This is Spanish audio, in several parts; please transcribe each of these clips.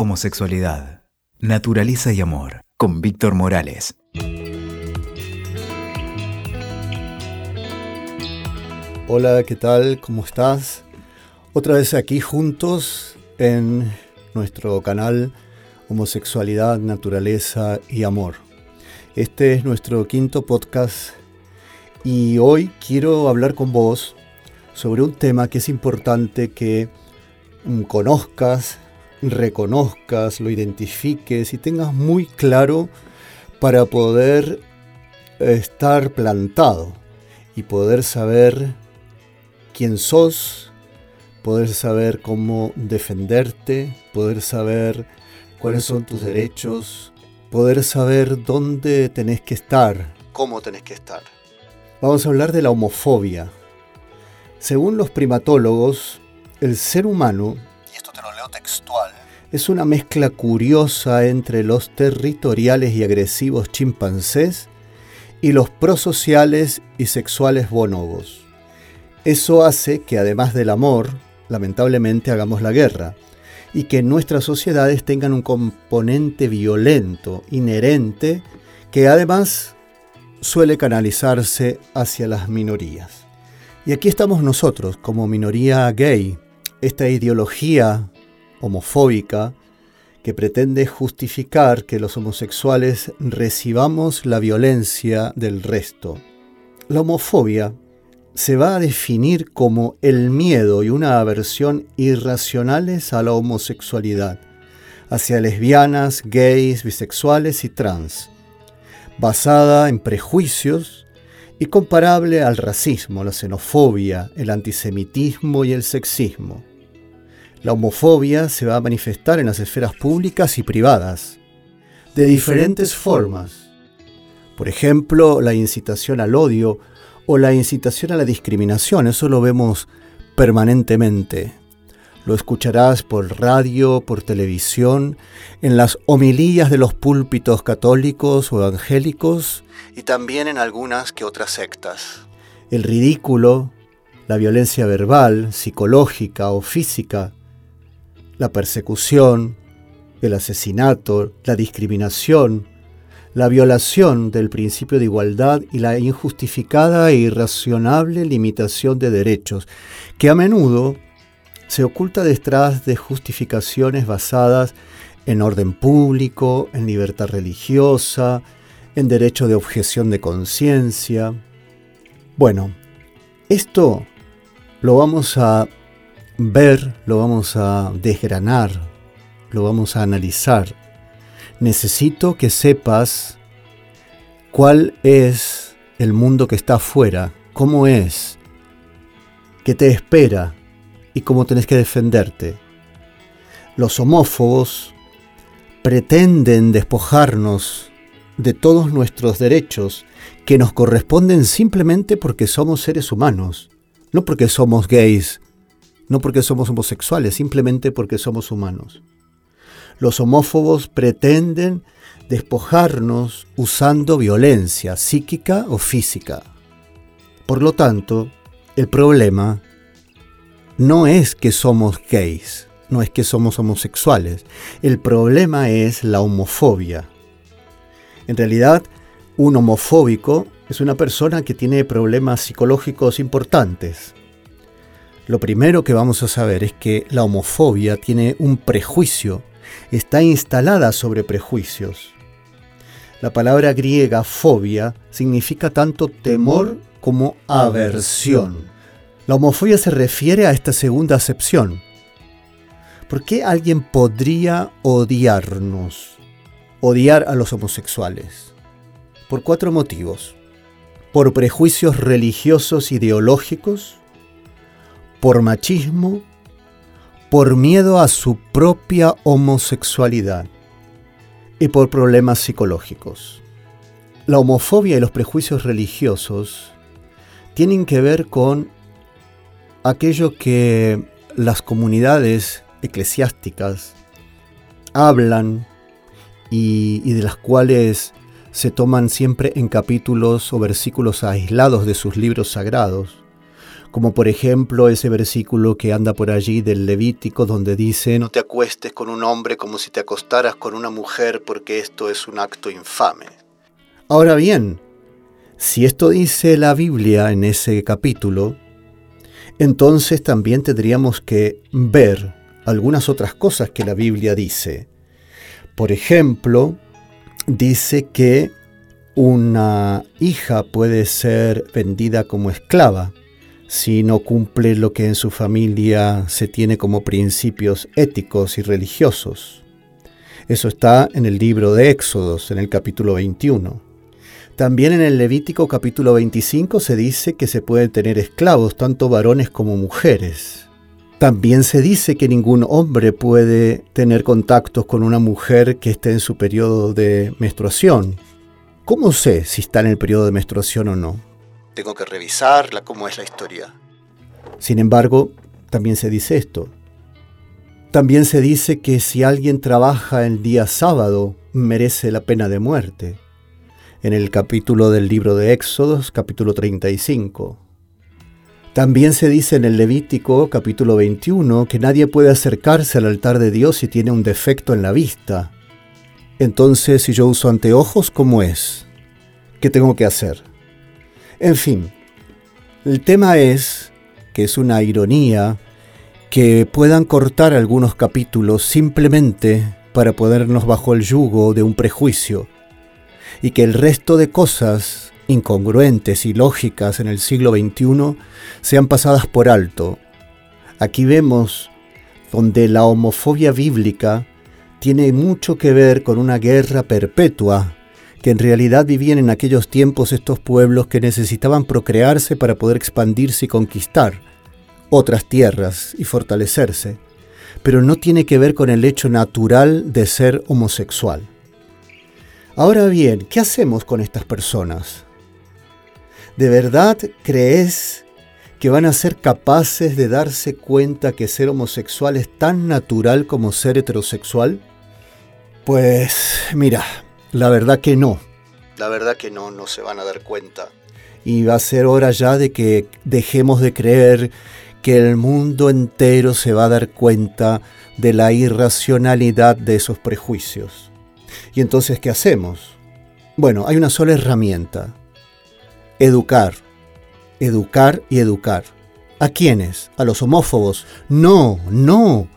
Homosexualidad, naturaleza y amor, con Víctor Morales. Hola, ¿qué tal? ¿Cómo estás? Otra vez aquí juntos en nuestro canal Homosexualidad, Naturaleza y Amor. Este es nuestro quinto podcast y hoy quiero hablar con vos sobre un tema que es importante que mm, conozcas, reconozcas, lo identifiques y tengas muy claro para poder estar plantado y poder saber quién sos, poder saber cómo defenderte, poder saber cuáles son tus derechos, poder saber dónde tenés que estar, cómo tenés que estar. Vamos a hablar de la homofobia. Según los primatólogos, el ser humano, esto te lo leo textual, es una mezcla curiosa entre los territoriales y agresivos chimpancés y los prosociales y sexuales bonobos. Eso hace que además del amor, lamentablemente hagamos la guerra, y que nuestras sociedades tengan un componente violento, inherente, que además suele canalizarse hacia las minorías. Y aquí estamos nosotros, como minoría gay, esta ideología homofóbica que pretende justificar que los homosexuales recibamos la violencia del resto. La homofobia se va a definir como el miedo y una aversión irracionales a la homosexualidad, hacia lesbianas, gays, bisexuales y trans, basada en prejuicios y comparable al racismo, la xenofobia, el antisemitismo y el sexismo. La homofobia se va a manifestar en las esferas públicas y privadas, de diferentes formas. Por ejemplo, la incitación al odio o la incitación a la discriminación, eso lo vemos permanentemente. Lo escucharás por radio, por televisión, en las homilías de los púlpitos católicos o evangélicos y también en algunas que otras sectas. El ridículo, la violencia verbal, psicológica o física, la persecución, el asesinato, la discriminación, la violación del principio de igualdad y la injustificada e irracionable limitación de derechos, que a menudo se oculta detrás de justificaciones basadas en orden público, en libertad religiosa, en derecho de objeción de conciencia. Bueno, esto lo vamos a ver, lo vamos a desgranar, lo vamos a analizar. Necesito que sepas cuál es el mundo que está afuera, cómo es, qué te espera y cómo tenés que defenderte. Los homófobos pretenden despojarnos de todos nuestros derechos que nos corresponden simplemente porque somos seres humanos, no porque somos gays, no porque somos homosexuales, simplemente porque somos humanos. Los homófobos pretenden despojarnos usando violencia psíquica o física. Por lo tanto, el problema no es que somos gays, no es que somos homosexuales, el problema es la homofobia. En realidad, un homofóbico es una persona que tiene problemas psicológicos importantes, lo primero que vamos a saber es que la homofobia tiene un prejuicio, está instalada sobre prejuicios. La palabra griega fobia significa tanto temor como aversión. La homofobia se refiere a esta segunda acepción. ¿Por qué alguien podría odiarnos? Odiar a los homosexuales. Por cuatro motivos. Por prejuicios religiosos ideológicos, por machismo, por miedo a su propia homosexualidad y por problemas psicológicos. La homofobia y los prejuicios religiosos tienen que ver con aquello que las comunidades eclesiásticas hablan y, de las cuales se toman siempre en capítulos o versículos aislados de sus libros sagrados como por ejemplo ese versículo que anda por allí del Levítico donde dice, no te acuestes con un hombre como si te acostaras con una mujer porque esto es un acto infame. Ahora bien, si esto dice la Biblia en ese capítulo, entonces también tendríamos que ver algunas otras cosas que la Biblia dice. Por ejemplo, dice que una hija puede ser vendida como esclava si no cumple lo que en su familia se tiene como principios éticos y religiosos. Eso está en el libro de Éxodos, en el capítulo 21. También en el Levítico capítulo 25 se dice que se pueden tener esclavos, tanto varones como mujeres. También se dice que ningún hombre puede tener contactos con una mujer que esté en su periodo de menstruación. ¿Cómo sé si está en el periodo de menstruación o no? Tengo que revisarla, cómo es la historia. Sin embargo, también se dice esto. También se dice que si alguien trabaja el día sábado, merece la pena de muerte. En el capítulo del libro de Éxodos, capítulo 35. También se dice en el Levítico, capítulo 21, que nadie puede acercarse al altar de Dios si tiene un defecto en la vista. Entonces, si yo uso anteojos, ¿cómo es? ¿Qué tengo que hacer? En fin, el tema es que es una ironía que puedan cortar algunos capítulos simplemente para ponernos bajo el yugo de un prejuicio y que el resto de cosas incongruentes y lógicas en el siglo XXI sean pasadas por alto. Aquí vemos donde la homofobia bíblica tiene mucho que ver con una guerra perpetua que en realidad vivían en aquellos tiempos estos pueblos que necesitaban procrearse para poder expandirse y conquistar otras tierras y fortalecerse, pero no tiene que ver con el hecho natural de ser homosexual. Ahora bien, ¿qué hacemos con estas personas? ¿De verdad crees que van a ser capaces de darse cuenta que ser homosexual es tan natural como ser heterosexual? Pues mira, la verdad que no. La verdad que no, no se van a dar cuenta. Y va a ser hora ya de que dejemos de creer que el mundo entero se va a dar cuenta de la irracionalidad de esos prejuicios. ¿Y entonces qué hacemos? Bueno, hay una sola herramienta. Educar. Educar y educar. ¿A quiénes? ¿A los homófobos? No, no.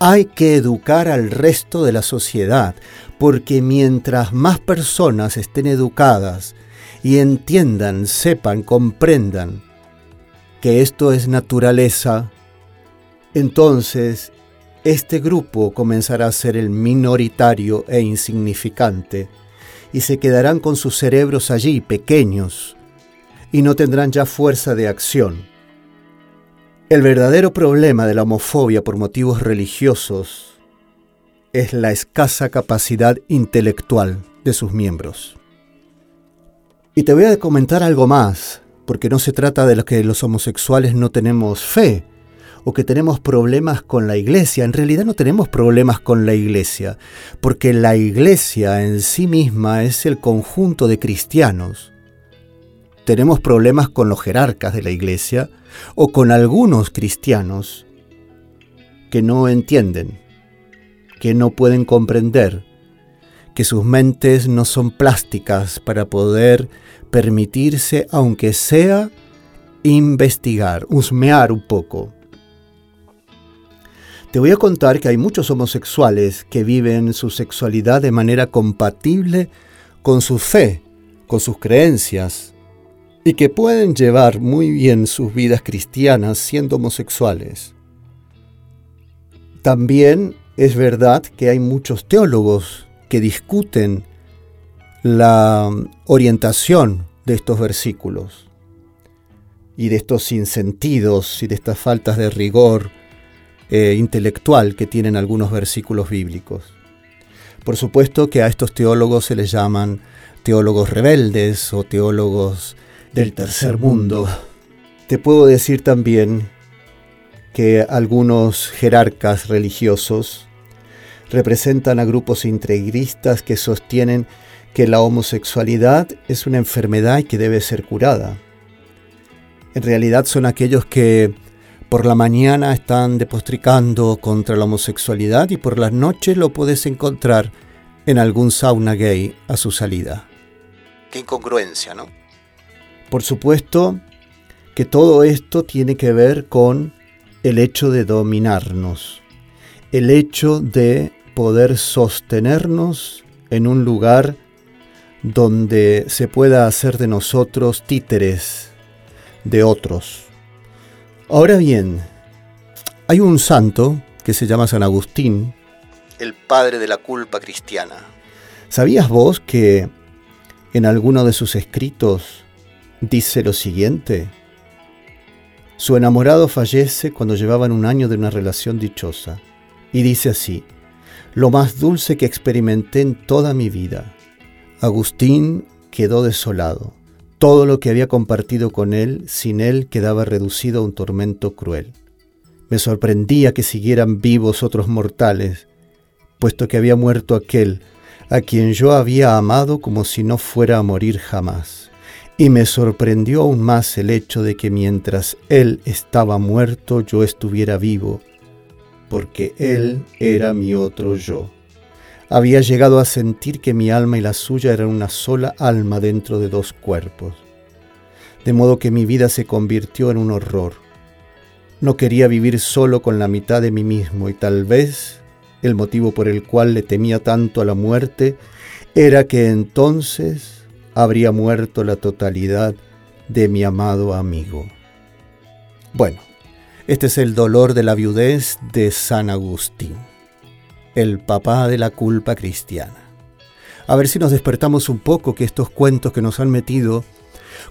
Hay que educar al resto de la sociedad, porque mientras más personas estén educadas y entiendan, sepan, comprendan que esto es naturaleza, entonces este grupo comenzará a ser el minoritario e insignificante y se quedarán con sus cerebros allí pequeños y no tendrán ya fuerza de acción. El verdadero problema de la homofobia por motivos religiosos es la escasa capacidad intelectual de sus miembros. Y te voy a comentar algo más, porque no se trata de que los homosexuales no tenemos fe o que tenemos problemas con la iglesia. En realidad no tenemos problemas con la iglesia, porque la iglesia en sí misma es el conjunto de cristianos. Tenemos problemas con los jerarcas de la iglesia o con algunos cristianos que no entienden que no pueden comprender, que sus mentes no son plásticas para poder permitirse, aunque sea, investigar, husmear un poco. Te voy a contar que hay muchos homosexuales que viven su sexualidad de manera compatible con su fe, con sus creencias, y que pueden llevar muy bien sus vidas cristianas siendo homosexuales. También es verdad que hay muchos teólogos que discuten la orientación de estos versículos y de estos sinsentidos y de estas faltas de rigor eh, intelectual que tienen algunos versículos bíblicos. Por supuesto que a estos teólogos se les llaman teólogos rebeldes o teólogos del tercer mundo. Te puedo decir también que algunos jerarcas religiosos representan a grupos integristas que sostienen que la homosexualidad es una enfermedad y que debe ser curada. En realidad son aquellos que por la mañana están depostricando contra la homosexualidad y por las noches lo puedes encontrar en algún sauna gay a su salida. Qué incongruencia, ¿no? Por supuesto que todo esto tiene que ver con el hecho de dominarnos, el hecho de poder sostenernos en un lugar donde se pueda hacer de nosotros títeres de otros. Ahora bien, hay un santo que se llama San Agustín, el padre de la culpa cristiana. ¿Sabías vos que en alguno de sus escritos dice lo siguiente? Su enamorado fallece cuando llevaban un año de una relación dichosa. Y dice así, lo más dulce que experimenté en toda mi vida. Agustín quedó desolado todo lo que había compartido con él, sin él quedaba reducido a un tormento cruel. Me sorprendía que siguieran vivos otros mortales, puesto que había muerto aquel a quien yo había amado como si no fuera a morir jamás. Y me sorprendió aún más el hecho de que mientras él estaba muerto yo estuviera vivo, porque él era mi otro yo. Había llegado a sentir que mi alma y la suya eran una sola alma dentro de dos cuerpos. De modo que mi vida se convirtió en un horror. No quería vivir solo con la mitad de mí mismo y tal vez el motivo por el cual le temía tanto a la muerte era que entonces habría muerto la totalidad de mi amado amigo. Bueno, este es el dolor de la viudez de San Agustín el papá de la culpa cristiana. A ver si nos despertamos un poco que estos cuentos que nos han metido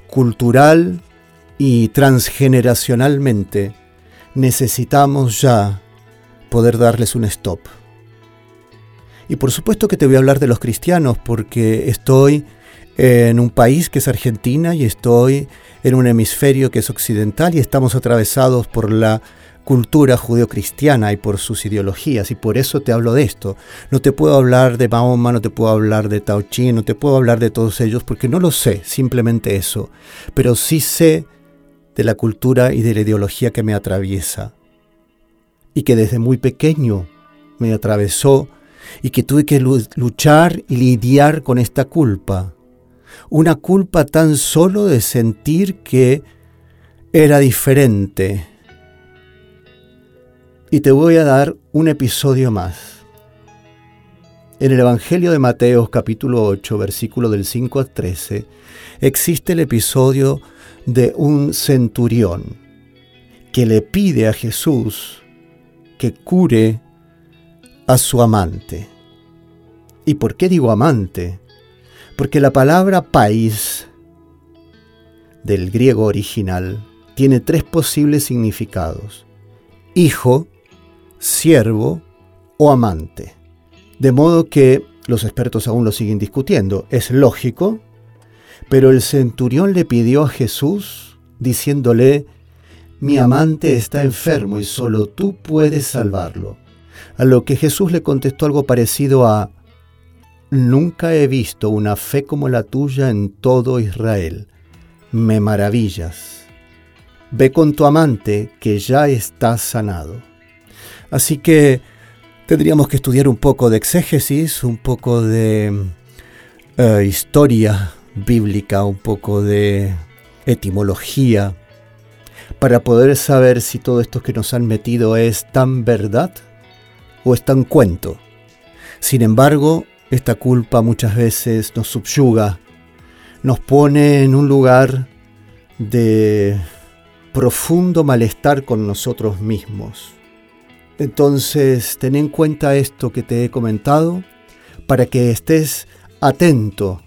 cultural y transgeneracionalmente, necesitamos ya poder darles un stop. Y por supuesto que te voy a hablar de los cristianos porque estoy en un país que es Argentina y estoy en un hemisferio que es occidental y estamos atravesados por la cultura judeocristiana y por sus ideologías, y por eso te hablo de esto. No te puedo hablar de Mahoma, no te puedo hablar de Tao Chi, no te puedo hablar de todos ellos, porque no lo sé, simplemente eso. Pero sí sé de la cultura y de la ideología que me atraviesa, y que desde muy pequeño me atravesó, y que tuve que luchar y lidiar con esta culpa. Una culpa tan solo de sentir que era diferente, y te voy a dar un episodio más. En el Evangelio de Mateo capítulo 8, versículo del 5 al 13, existe el episodio de un centurión que le pide a Jesús que cure a su amante. ¿Y por qué digo amante? Porque la palabra país del griego original tiene tres posibles significados. Hijo, siervo o amante. De modo que los expertos aún lo siguen discutiendo. Es lógico, pero el centurión le pidió a Jesús diciéndole, mi amante está enfermo y solo tú puedes salvarlo. A lo que Jesús le contestó algo parecido a, nunca he visto una fe como la tuya en todo Israel. Me maravillas. Ve con tu amante que ya está sanado. Así que tendríamos que estudiar un poco de exégesis, un poco de eh, historia bíblica, un poco de etimología, para poder saber si todo esto que nos han metido es tan verdad o es tan cuento. Sin embargo, esta culpa muchas veces nos subyuga, nos pone en un lugar de profundo malestar con nosotros mismos. Entonces, ten en cuenta esto que te he comentado para que estés atento.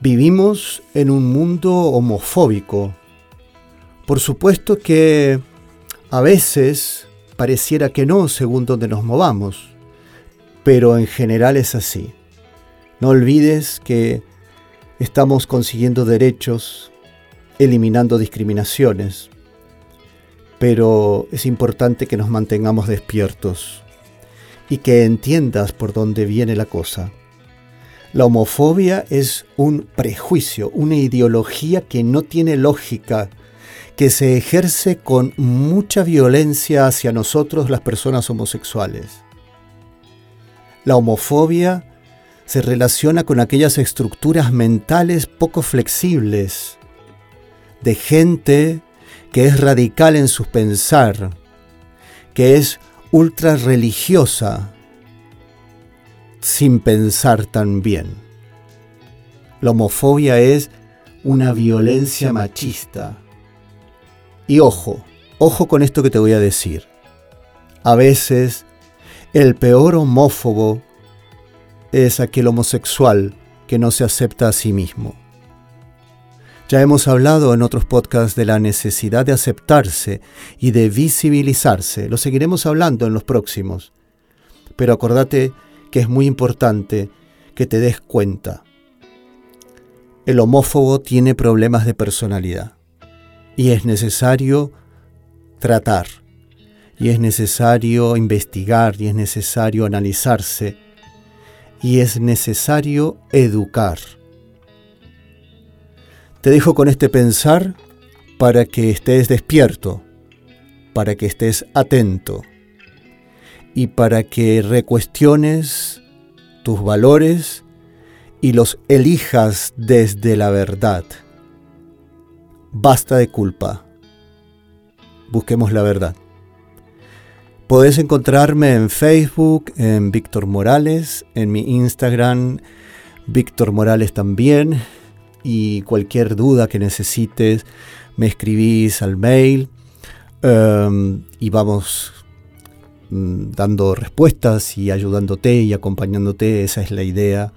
Vivimos en un mundo homofóbico. Por supuesto que a veces pareciera que no según donde nos movamos, pero en general es así. No olvides que estamos consiguiendo derechos, eliminando discriminaciones, pero es importante que nos mantengamos despiertos y que entiendas por dónde viene la cosa. La homofobia es un prejuicio, una ideología que no tiene lógica, que se ejerce con mucha violencia hacia nosotros las personas homosexuales. La homofobia se relaciona con aquellas estructuras mentales poco flexibles de gente que es radical en su pensar, que es ultra religiosa sin pensar tan bien. La homofobia es una violencia machista y ojo, ojo con esto que te voy a decir. A veces el peor homófobo es aquel homosexual que no se acepta a sí mismo. Ya hemos hablado en otros podcasts de la necesidad de aceptarse y de visibilizarse. Lo seguiremos hablando en los próximos. Pero acordate que es muy importante que te des cuenta. El homófobo tiene problemas de personalidad y es necesario tratar, y es necesario investigar, y es necesario analizarse, y es necesario educar. Te dejo con este pensar para que estés despierto, para que estés atento y para que recuestiones tus valores y los elijas desde la verdad. Basta de culpa. Busquemos la verdad. Podés encontrarme en Facebook, en Víctor Morales, en mi Instagram, Víctor Morales también. Y cualquier duda que necesites, me escribís al mail em, y vamos mm, dando respuestas y ayudándote y acompañándote. Esa es la idea.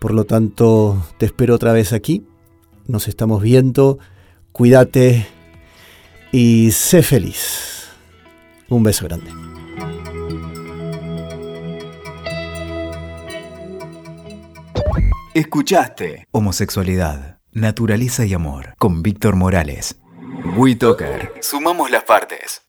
Por lo tanto, te espero otra vez aquí. Nos estamos viendo cuídate y sé feliz. Un beso grande. Escuchaste Homosexualidad, Naturaleza y Amor con Víctor Morales. WeToker. Sumamos las partes.